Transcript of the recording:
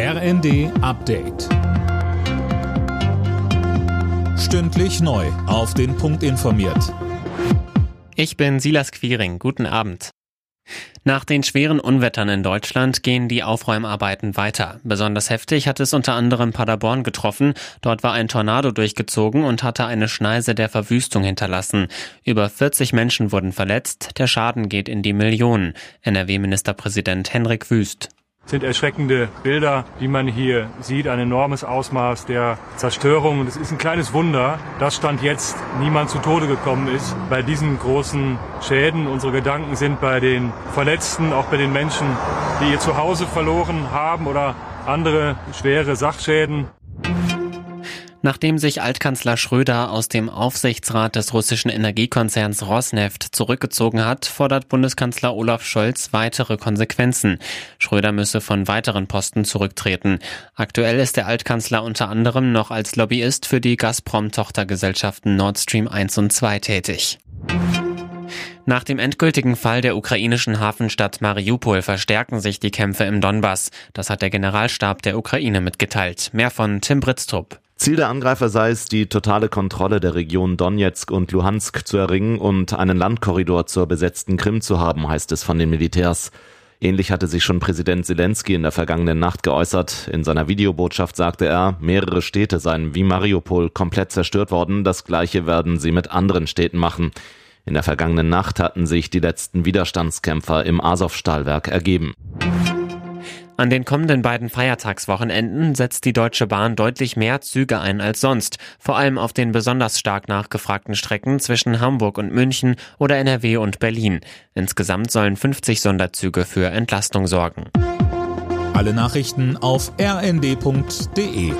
RND Update. Stündlich neu. Auf den Punkt informiert. Ich bin Silas Quiring. Guten Abend. Nach den schweren Unwettern in Deutschland gehen die Aufräumarbeiten weiter. Besonders heftig hat es unter anderem Paderborn getroffen. Dort war ein Tornado durchgezogen und hatte eine Schneise der Verwüstung hinterlassen. Über 40 Menschen wurden verletzt. Der Schaden geht in die Millionen. NRW-Ministerpräsident Henrik Wüst sind erschreckende Bilder, die man hier sieht, ein enormes Ausmaß der Zerstörung. Und es ist ein kleines Wunder, dass Stand jetzt niemand zu Tode gekommen ist bei diesen großen Schäden. Unsere Gedanken sind bei den Verletzten, auch bei den Menschen, die ihr Zuhause verloren haben oder andere schwere Sachschäden. Nachdem sich Altkanzler Schröder aus dem Aufsichtsrat des russischen Energiekonzerns Rosneft zurückgezogen hat, fordert Bundeskanzler Olaf Scholz weitere Konsequenzen. Schröder müsse von weiteren Posten zurücktreten. Aktuell ist der Altkanzler unter anderem noch als Lobbyist für die Gazprom-Tochtergesellschaften Nord Stream 1 und 2 tätig. Nach dem endgültigen Fall der ukrainischen Hafenstadt Mariupol verstärken sich die Kämpfe im Donbass. Das hat der Generalstab der Ukraine mitgeteilt. Mehr von Tim Britztrup. Ziel der Angreifer sei es, die totale Kontrolle der Region Donetsk und Luhansk zu erringen und einen Landkorridor zur besetzten Krim zu haben, heißt es von den Militärs. Ähnlich hatte sich schon Präsident Zelensky in der vergangenen Nacht geäußert. In seiner Videobotschaft sagte er, mehrere Städte seien wie Mariupol komplett zerstört worden, das gleiche werden sie mit anderen Städten machen. In der vergangenen Nacht hatten sich die letzten Widerstandskämpfer im Azov-Stahlwerk ergeben. An den kommenden beiden Feiertagswochenenden setzt die Deutsche Bahn deutlich mehr Züge ein als sonst, vor allem auf den besonders stark nachgefragten Strecken zwischen Hamburg und München oder NRW und Berlin. Insgesamt sollen 50 Sonderzüge für Entlastung sorgen. Alle Nachrichten auf rnd.de